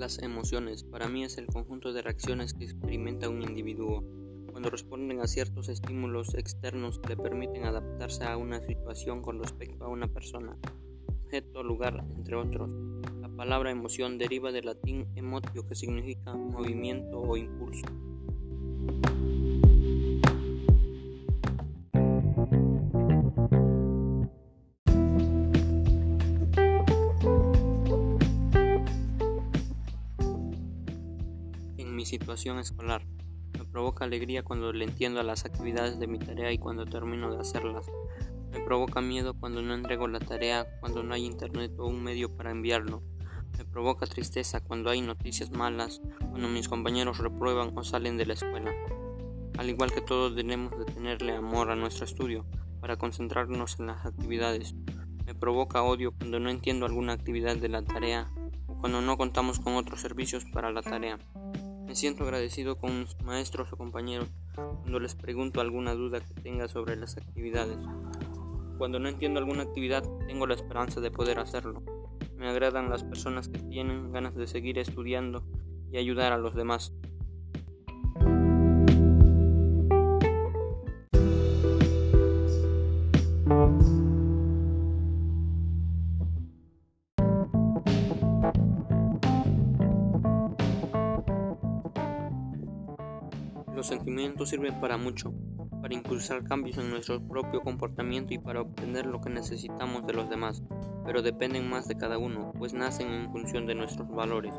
Las emociones para mí es el conjunto de reacciones que experimenta un individuo cuando responden a ciertos estímulos externos que le permiten adaptarse a una situación con respecto a una persona, objeto, lugar, entre otros. La palabra emoción deriva del latín emotio que significa movimiento o impulso. Mi situación escolar, me provoca alegría cuando le entiendo a las actividades de mi tarea y cuando termino de hacerlas. Me provoca miedo cuando no entrego la tarea, cuando no hay internet o un medio para enviarlo. Me provoca tristeza cuando hay noticias malas, cuando mis compañeros reprueban o salen de la escuela. Al igual que todos debemos de tenerle amor a nuestro estudio para concentrarnos en las actividades. Me provoca odio cuando no entiendo alguna actividad de la tarea o cuando no contamos con otros servicios para la tarea. Me siento agradecido con mis maestros o compañeros cuando les pregunto alguna duda que tenga sobre las actividades. Cuando no entiendo alguna actividad, tengo la esperanza de poder hacerlo. Me agradan las personas que tienen ganas de seguir estudiando y ayudar a los demás. Los sentimientos sirven para mucho, para impulsar cambios en nuestro propio comportamiento y para obtener lo que necesitamos de los demás, pero dependen más de cada uno, pues nacen en función de nuestros valores.